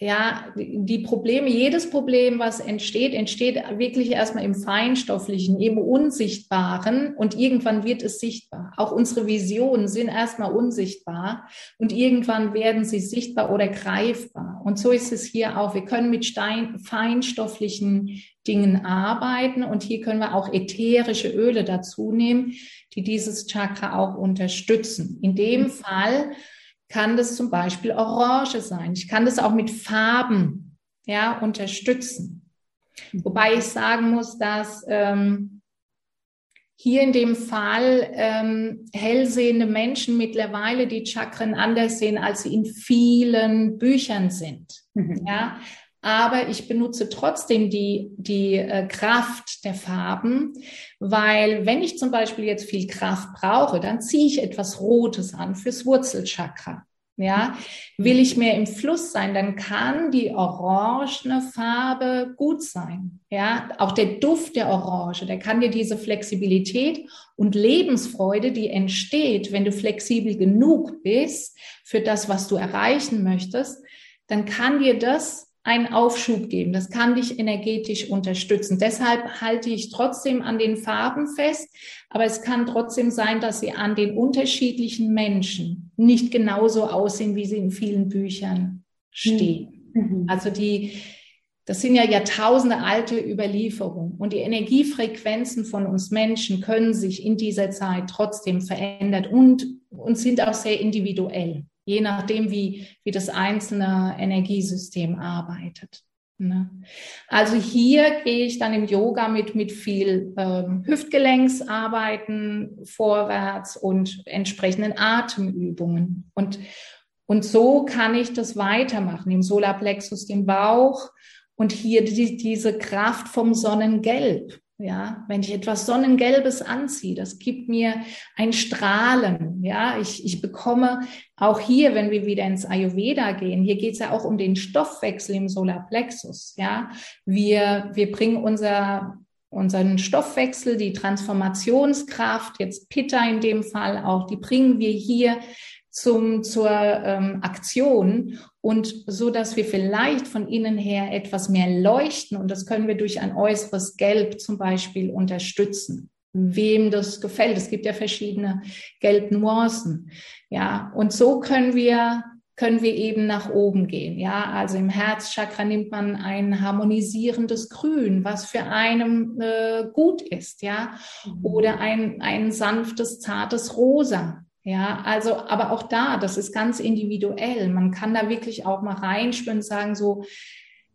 ja, die Probleme, jedes Problem, was entsteht, entsteht wirklich erstmal im Feinstofflichen, im Unsichtbaren und irgendwann wird es sichtbar. Auch unsere Visionen sind erstmal unsichtbar und irgendwann werden sie sichtbar oder greifbar. Und so ist es hier auch. Wir können mit Stein, feinstofflichen Dingen arbeiten und hier können wir auch ätherische Öle dazu nehmen, die dieses Chakra auch unterstützen. In dem mhm. Fall kann das zum Beispiel Orange sein. Ich kann das auch mit Farben ja, unterstützen. Wobei ich sagen muss, dass ähm, hier in dem Fall ähm, hellsehende Menschen mittlerweile die Chakren anders sehen, als sie in vielen Büchern sind. Mhm. Ja, aber ich benutze trotzdem die, die äh, Kraft der Farben, weil wenn ich zum Beispiel jetzt viel Kraft brauche, dann ziehe ich etwas Rotes an fürs Wurzelchakra. Ja, will ich mehr im Fluss sein, dann kann die orangene Farbe gut sein. Ja, auch der Duft der Orange, der kann dir diese Flexibilität und Lebensfreude, die entsteht, wenn du flexibel genug bist für das, was du erreichen möchtest, dann kann dir das einen Aufschub geben. Das kann dich energetisch unterstützen. Deshalb halte ich trotzdem an den Farben fest, aber es kann trotzdem sein, dass sie an den unterschiedlichen Menschen nicht genauso aussehen, wie sie in vielen Büchern stehen. Mhm. Also die, das sind ja Jahrtausende alte Überlieferungen und die Energiefrequenzen von uns Menschen können sich in dieser Zeit trotzdem verändern und, und sind auch sehr individuell je nachdem, wie, wie das einzelne Energiesystem arbeitet. Ne? Also hier gehe ich dann im Yoga mit, mit viel ähm, Hüftgelenksarbeiten vorwärts und entsprechenden Atemübungen. Und, und so kann ich das weitermachen, im Solarplexus, den Bauch und hier die, diese Kraft vom Sonnengelb. Ja, wenn ich etwas Sonnengelbes anziehe, das gibt mir ein Strahlen. Ja, ich, ich bekomme auch hier, wenn wir wieder ins Ayurveda gehen, hier geht es ja auch um den Stoffwechsel im Solarplexus. Ja, wir, wir bringen unser, unseren Stoffwechsel, die Transformationskraft, jetzt Pitta in dem Fall auch, die bringen wir hier zum, zur ähm, Aktion und so, dass wir vielleicht von innen her etwas mehr leuchten und das können wir durch ein äußeres Gelb zum Beispiel unterstützen. Wem das gefällt. Es gibt ja verschiedene Gelbnuancen. Ja, und so können wir können wir eben nach oben gehen. Ja, also im Herzchakra nimmt man ein harmonisierendes Grün, was für einen äh, gut ist, ja, mhm. oder ein, ein sanftes, zartes Rosa. Ja, also, aber auch da, das ist ganz individuell. Man kann da wirklich auch mal reinspüren und sagen, so,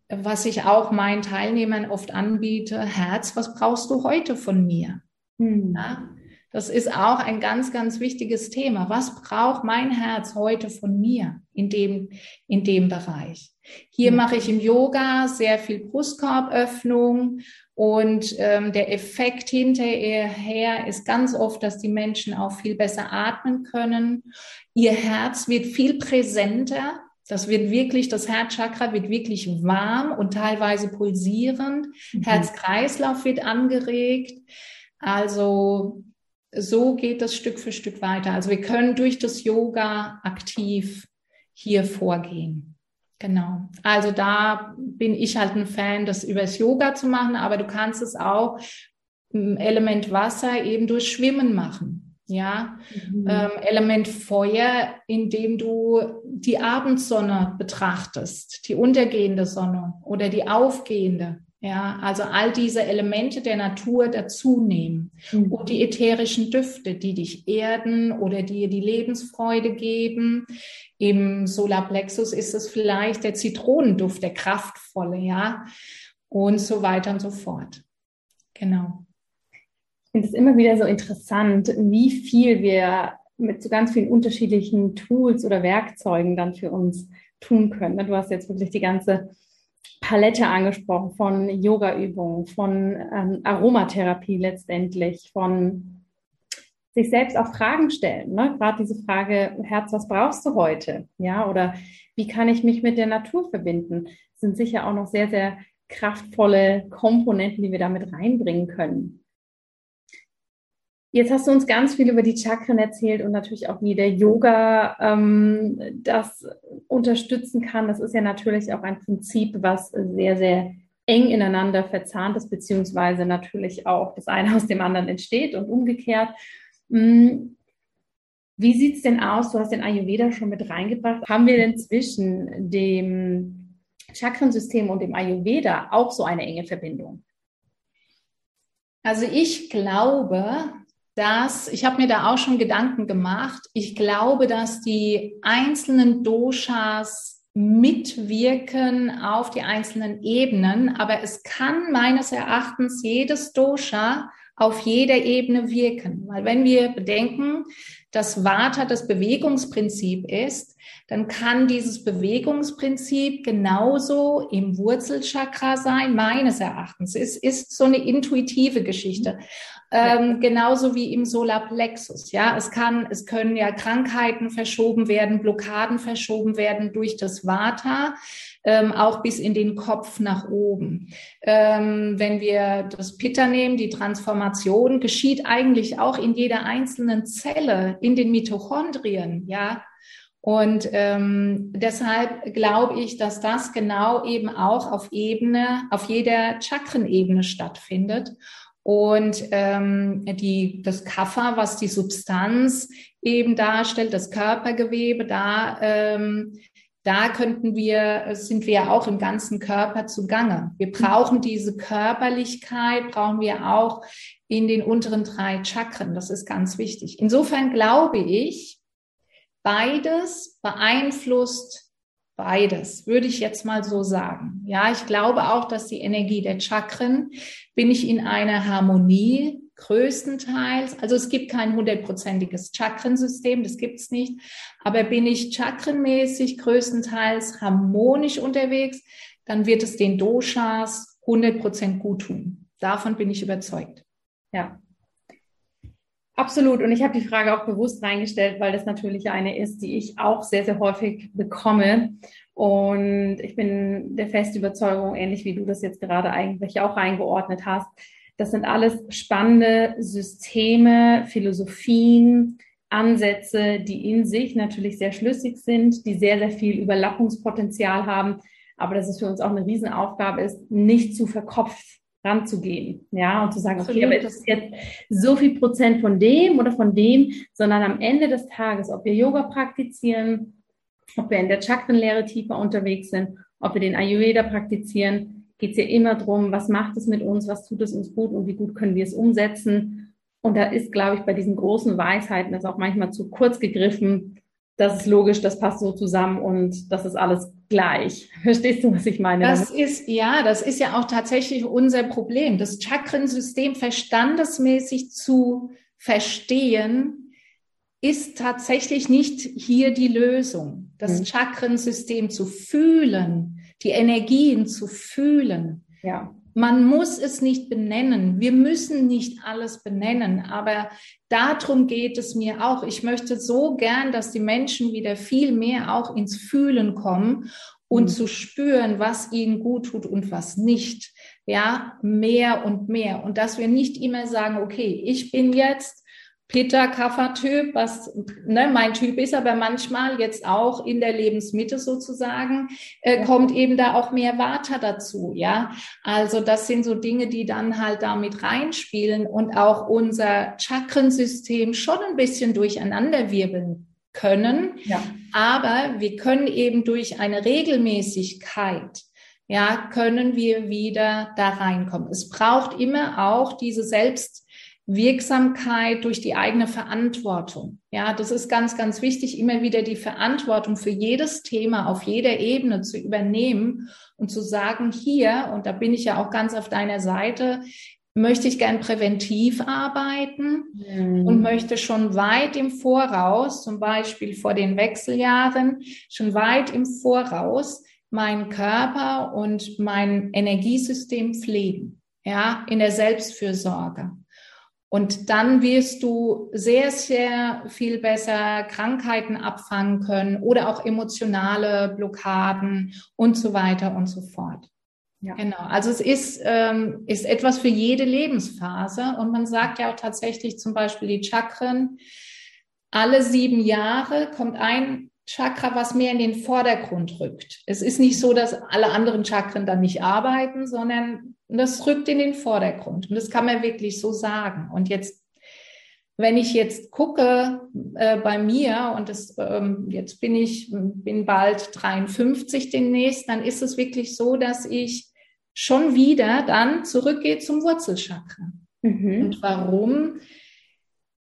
was ich auch meinen Teilnehmern oft anbiete, Herz, was brauchst du heute von mir? Hm. Ja, das ist auch ein ganz, ganz wichtiges Thema. Was braucht mein Herz heute von mir in dem, in dem Bereich? Hier mache ich im Yoga sehr viel Brustkorböffnung und ähm, der Effekt hinterher ist ganz oft, dass die Menschen auch viel besser atmen können. Ihr Herz wird viel präsenter. Das wird wirklich, das Herzchakra wird wirklich warm und teilweise pulsierend. Mhm. Herzkreislauf wird angeregt. Also so geht das Stück für Stück weiter. Also wir können durch das Yoga aktiv hier vorgehen. Genau. Also da bin ich halt ein Fan, das übers Yoga zu machen, aber du kannst es auch im Element Wasser eben durch Schwimmen machen. Ja, mhm. ähm, Element Feuer, indem du die Abendsonne betrachtest, die untergehende Sonne oder die aufgehende. Ja, also all diese Elemente der Natur dazu nehmen mhm. und die ätherischen Düfte, die dich erden oder dir die Lebensfreude geben. Im Solarplexus ist es vielleicht der Zitronenduft, der kraftvolle, ja, und so weiter und so fort. Genau. Ich finde es immer wieder so interessant, wie viel wir mit so ganz vielen unterschiedlichen Tools oder Werkzeugen dann für uns tun können. Du hast jetzt wirklich die ganze Palette angesprochen von Yoga-Übungen, von ähm, Aromatherapie letztendlich, von sich selbst auch Fragen stellen. Ne? Gerade diese Frage, Herz, was brauchst du heute? Ja, oder wie kann ich mich mit der Natur verbinden? Das sind sicher auch noch sehr, sehr kraftvolle Komponenten, die wir damit reinbringen können. Jetzt hast du uns ganz viel über die Chakren erzählt und natürlich auch, wie der Yoga ähm, das unterstützen kann. Das ist ja natürlich auch ein Prinzip, was sehr, sehr eng ineinander verzahnt ist, beziehungsweise natürlich auch das eine aus dem anderen entsteht und umgekehrt. Hm, wie sieht es denn aus? Du hast den Ayurveda schon mit reingebracht. Haben wir denn zwischen dem Chakrensystem und dem Ayurveda auch so eine enge Verbindung? Also ich glaube, dass, ich habe mir da auch schon Gedanken gemacht, ich glaube, dass die einzelnen Doshas mitwirken auf die einzelnen Ebenen, aber es kann meines Erachtens jedes Dosha auf jeder Ebene wirken. Weil wenn wir bedenken, dass Vata das Bewegungsprinzip ist, dann kann dieses Bewegungsprinzip genauso im Wurzelchakra sein, meines Erachtens. Es ist so eine intuitive Geschichte. Ähm, genauso wie im Solarplexus. Ja, es kann, es können ja Krankheiten verschoben werden, Blockaden verschoben werden durch das Vata ähm, auch bis in den Kopf nach oben. Ähm, wenn wir das Pitta nehmen, die Transformation geschieht eigentlich auch in jeder einzelnen Zelle, in den Mitochondrien, ja. Und ähm, deshalb glaube ich, dass das genau eben auch auf Ebene, auf jeder Chakrenebene stattfindet. Und ähm, die, das Kapha, was die Substanz eben darstellt, das Körpergewebe, da ähm, da könnten wir, sind wir ja auch im ganzen Körper zugange. Wir brauchen diese Körperlichkeit, brauchen wir auch in den unteren drei Chakren. Das ist ganz wichtig. Insofern glaube ich, beides beeinflusst beides, würde ich jetzt mal so sagen. Ja, ich glaube auch, dass die Energie der Chakren, bin ich in einer Harmonie größtenteils, also es gibt kein hundertprozentiges Chakrensystem, das gibt's nicht, aber bin ich chakrenmäßig größtenteils harmonisch unterwegs, dann wird es den Doshas 100% gut tun. Davon bin ich überzeugt. Ja. Absolut. Und ich habe die Frage auch bewusst reingestellt, weil das natürlich eine ist, die ich auch sehr, sehr häufig bekomme. Und ich bin der festen Überzeugung, ähnlich wie du das jetzt gerade eigentlich auch eingeordnet hast, das sind alles spannende Systeme, Philosophien, Ansätze, die in sich natürlich sehr schlüssig sind, die sehr, sehr viel Überlappungspotenzial haben, aber dass es für uns auch eine Riesenaufgabe ist, nicht zu verkopft ranzugehen, ja, und zu sagen, okay, aber ist es jetzt so viel Prozent von dem oder von dem, sondern am Ende des Tages, ob wir Yoga praktizieren, ob wir in der Chakrenlehre tiefer unterwegs sind, ob wir den Ayurveda praktizieren, geht es ja immer darum, was macht es mit uns, was tut es uns gut und wie gut können wir es umsetzen. Und da ist, glaube ich, bei diesen großen Weisheiten das auch manchmal zu kurz gegriffen. Das ist logisch, das passt so zusammen und das ist alles gleich. Verstehst du, was ich meine? Das ist, ja, das ist ja auch tatsächlich unser Problem. Das Chakrensystem verstandesmäßig zu verstehen, ist tatsächlich nicht hier die Lösung. Das mhm. Chakrensystem zu fühlen, die Energien zu fühlen. Ja. Man muss es nicht benennen. Wir müssen nicht alles benennen, aber darum geht es mir auch. Ich möchte so gern, dass die Menschen wieder viel mehr auch ins Fühlen kommen und mhm. zu spüren, was ihnen gut tut und was nicht. Ja, mehr und mehr. Und dass wir nicht immer sagen, okay, ich bin jetzt Peter Kaffer-Typ, was ne, mein Typ ist, aber manchmal jetzt auch in der Lebensmitte sozusagen, äh, kommt eben da auch mehr Water dazu, ja. Also das sind so Dinge, die dann halt damit reinspielen und auch unser Chakrensystem schon ein bisschen durcheinanderwirbeln können. Ja. Aber wir können eben durch eine Regelmäßigkeit ja, können wir wieder da reinkommen. Es braucht immer auch diese Selbst Wirksamkeit durch die eigene Verantwortung. Ja, das ist ganz, ganz wichtig, immer wieder die Verantwortung für jedes Thema auf jeder Ebene zu übernehmen und zu sagen, hier, und da bin ich ja auch ganz auf deiner Seite, möchte ich gern präventiv arbeiten mhm. und möchte schon weit im Voraus, zum Beispiel vor den Wechseljahren, schon weit im Voraus meinen Körper und mein Energiesystem pflegen, ja, in der Selbstfürsorge. Und dann wirst du sehr, sehr viel besser Krankheiten abfangen können oder auch emotionale Blockaden und so weiter und so fort. Ja. Genau. Also es ist, ähm, ist etwas für jede Lebensphase. Und man sagt ja auch tatsächlich zum Beispiel die Chakren. Alle sieben Jahre kommt ein Chakra, was mehr in den Vordergrund rückt. Es ist nicht so, dass alle anderen Chakren dann nicht arbeiten, sondern das rückt in den Vordergrund. Und das kann man wirklich so sagen. Und jetzt, wenn ich jetzt gucke äh, bei mir und das, ähm, jetzt bin ich, bin bald 53 demnächst, dann ist es wirklich so, dass ich schon wieder dann zurückgehe zum Wurzelchakra. Mhm. Und warum?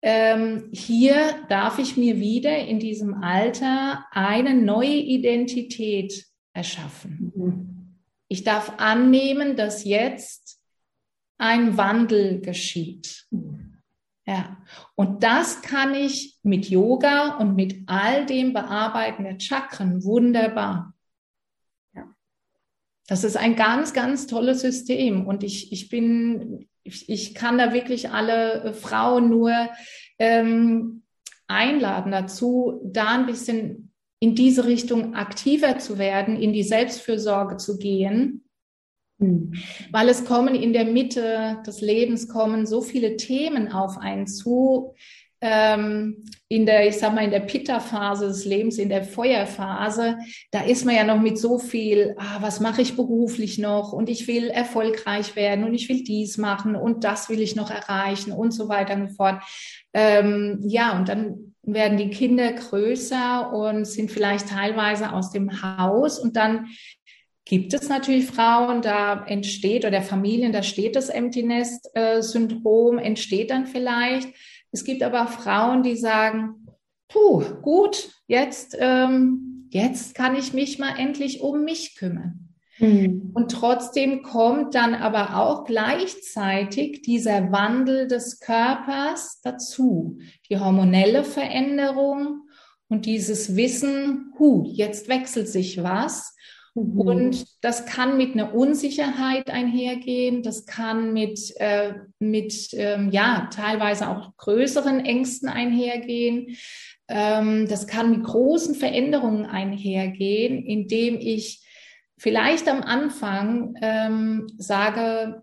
ähm, hier darf ich mir wieder in diesem Alter eine neue Identität erschaffen. Mhm. Ich darf annehmen, dass jetzt ein Wandel geschieht. Ja, und das kann ich mit Yoga und mit all dem Bearbeiten der Chakren wunderbar. Ja. Das ist ein ganz, ganz tolles System und ich, ich bin ich, ich kann da wirklich alle äh, Frauen nur ähm, einladen dazu, da ein bisschen in diese Richtung aktiver zu werden, in die Selbstfürsorge zu gehen. Mhm. Weil es kommen in der Mitte des Lebens kommen so viele Themen auf einen zu, ähm, in der, ich sag mal, in der Pitta-Phase des Lebens, in der Feuerphase, da ist man ja noch mit so viel, ah, was mache ich beruflich noch und ich will erfolgreich werden und ich will dies machen und das will ich noch erreichen und so weiter und so fort. Ähm, ja, und dann werden die Kinder größer und sind vielleicht teilweise aus dem Haus und dann gibt es natürlich Frauen, da entsteht oder Familien, da steht das Empty Nest äh, Syndrom, entsteht dann vielleicht es gibt aber Frauen, die sagen, puh, gut, jetzt, ähm, jetzt kann ich mich mal endlich um mich kümmern. Mhm. Und trotzdem kommt dann aber auch gleichzeitig dieser Wandel des Körpers dazu, die hormonelle Veränderung und dieses Wissen, hu, jetzt wechselt sich was. Mhm. Und das kann mit einer Unsicherheit einhergehen, das kann mit, äh, mit ähm, ja, teilweise auch größeren Ängsten einhergehen. Ähm, das kann mit großen Veränderungen einhergehen, indem ich vielleicht am Anfang ähm, sage,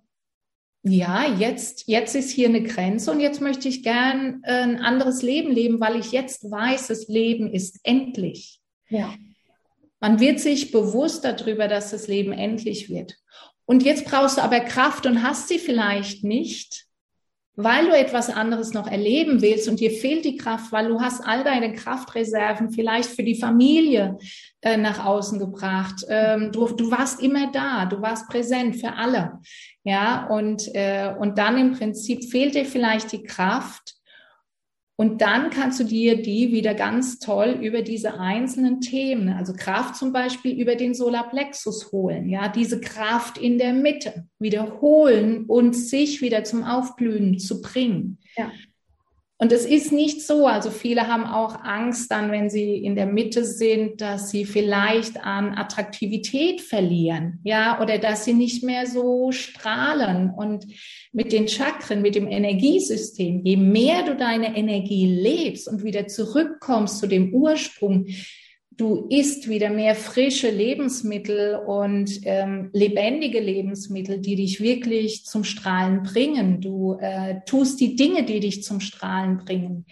ja, jetzt, jetzt ist hier eine Grenze und jetzt möchte ich gern äh, ein anderes Leben leben, weil ich jetzt weiß, das Leben ist endlich. Ja. Man wird sich bewusst darüber, dass das Leben endlich wird. Und jetzt brauchst du aber Kraft und hast sie vielleicht nicht, weil du etwas anderes noch erleben willst und dir fehlt die Kraft, weil du hast all deine Kraftreserven vielleicht für die Familie äh, nach außen gebracht. Ähm, du, du warst immer da, du warst präsent für alle. Ja, und, äh, und dann im Prinzip fehlt dir vielleicht die Kraft, und dann kannst du dir die wieder ganz toll über diese einzelnen Themen, also Kraft zum Beispiel über den Solarplexus holen, ja, diese Kraft in der Mitte wiederholen und sich wieder zum Aufblühen zu bringen. Ja. Und es ist nicht so, also viele haben auch Angst dann, wenn sie in der Mitte sind, dass sie vielleicht an Attraktivität verlieren, ja, oder dass sie nicht mehr so strahlen. Und mit den Chakren, mit dem Energiesystem, je mehr du deine Energie lebst und wieder zurückkommst zu dem Ursprung, du isst wieder mehr frische Lebensmittel und ähm, lebendige Lebensmittel, die dich wirklich zum Strahlen bringen. Du äh, tust die Dinge, die dich zum Strahlen bringen.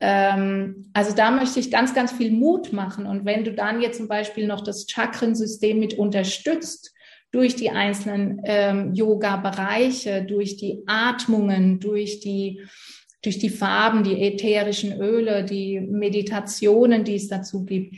Ähm, also da möchte ich ganz, ganz viel Mut machen. Und wenn du dann jetzt zum Beispiel noch das Chakrensystem mit unterstützt, durch die einzelnen ähm, Yoga-Bereiche, durch die Atmungen, durch die durch die Farben, die ätherischen Öle, die Meditationen, die es dazu gibt.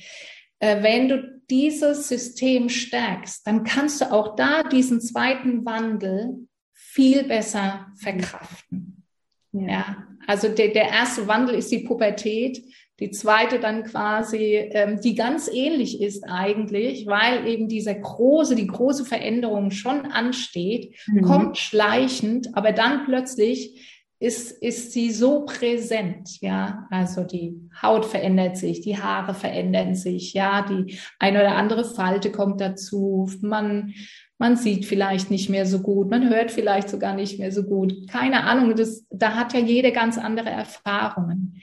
Äh, wenn du dieses System stärkst, dann kannst du auch da diesen zweiten Wandel viel besser verkraften. Ja, ja also der, der erste Wandel ist die Pubertät, die zweite dann quasi, ähm, die ganz ähnlich ist eigentlich, weil eben diese große, die große Veränderung schon ansteht, mhm. kommt schleichend, aber dann plötzlich ist, ist sie so präsent, ja. Also die Haut verändert sich, die Haare verändern sich, ja. Die eine oder andere Falte kommt dazu. Man, man sieht vielleicht nicht mehr so gut, man hört vielleicht sogar nicht mehr so gut. Keine Ahnung, das, da hat ja jede ganz andere Erfahrungen.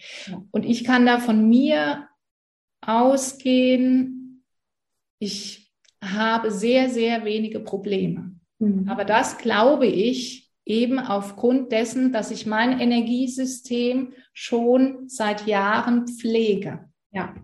Und ich kann da von mir ausgehen, ich habe sehr, sehr wenige Probleme. Mhm. Aber das glaube ich eben aufgrund dessen, dass ich mein Energiesystem schon seit Jahren pflege. Ja.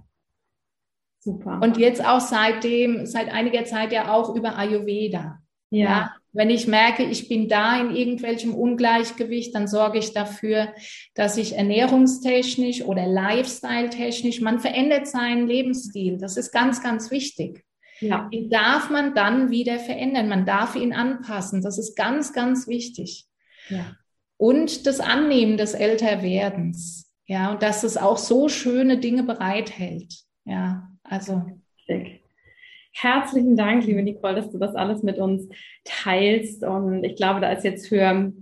Super. Und jetzt auch seitdem, seit einiger Zeit ja auch über Ayurveda. Ja. ja. Wenn ich merke, ich bin da in irgendwelchem Ungleichgewicht, dann sorge ich dafür, dass ich ernährungstechnisch oder lifestyle-technisch, man verändert seinen Lebensstil. Das ist ganz, ganz wichtig. Ja. Den darf man dann wieder verändern. Man darf ihn anpassen. Das ist ganz, ganz wichtig. Ja. Und das Annehmen des Älterwerdens. Ja, und dass es auch so schöne Dinge bereithält. Ja, also. Herzlichen Dank, liebe Nicole, dass du das alles mit uns teilst. Und ich glaube, da ist jetzt für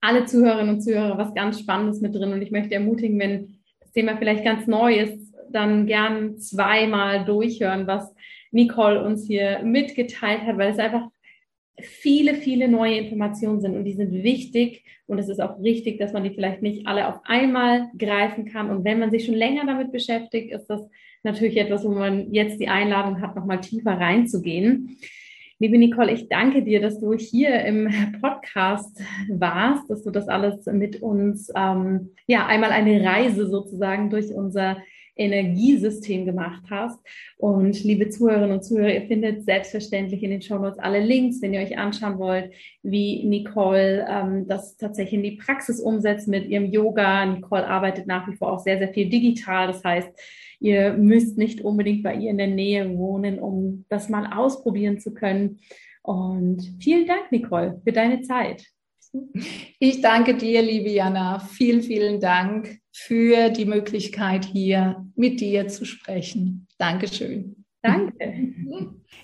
alle Zuhörerinnen und Zuhörer was ganz Spannendes mit drin. Und ich möchte ermutigen, wenn das Thema vielleicht ganz neu ist, dann gern zweimal durchhören, was Nicole uns hier mitgeteilt hat, weil es einfach viele, viele neue Informationen sind und die sind wichtig und es ist auch richtig, dass man die vielleicht nicht alle auf einmal greifen kann. Und wenn man sich schon länger damit beschäftigt, ist das natürlich etwas, wo man jetzt die Einladung hat, nochmal tiefer reinzugehen. Liebe Nicole, ich danke dir, dass du hier im Podcast warst, dass du das alles mit uns, ähm, ja, einmal eine Reise sozusagen durch unser Energiesystem gemacht hast. Und liebe Zuhörerinnen und Zuhörer, ihr findet selbstverständlich in den Show Notes alle Links, wenn ihr euch anschauen wollt, wie Nicole ähm, das tatsächlich in die Praxis umsetzt mit ihrem Yoga. Nicole arbeitet nach wie vor auch sehr, sehr viel digital. Das heißt, ihr müsst nicht unbedingt bei ihr in der Nähe wohnen, um das mal ausprobieren zu können. Und vielen Dank, Nicole, für deine Zeit. Ich danke dir, liebe Jana. Vielen, vielen Dank für die Möglichkeit, hier mit dir zu sprechen. Dankeschön. Danke.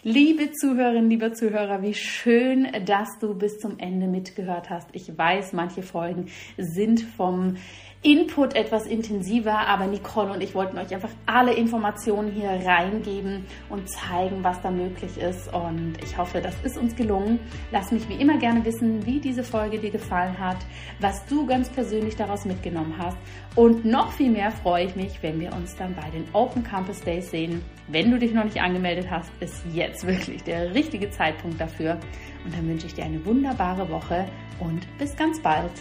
Liebe Zuhörerinnen, lieber Zuhörer, wie schön, dass du bis zum Ende mitgehört hast. Ich weiß, manche Folgen sind vom Input etwas intensiver, aber Nicole und ich wollten euch einfach alle Informationen hier reingeben und zeigen, was da möglich ist. Und ich hoffe, das ist uns gelungen. Lass mich wie immer gerne wissen, wie diese Folge dir gefallen hat, was du ganz persönlich daraus mitgenommen hast. Und noch viel mehr freue ich mich, wenn wir uns dann bei den Open Campus Days sehen. Wenn du dich noch nicht angemeldet hast, ist jetzt wirklich der richtige Zeitpunkt dafür. Und dann wünsche ich dir eine wunderbare Woche und bis ganz bald.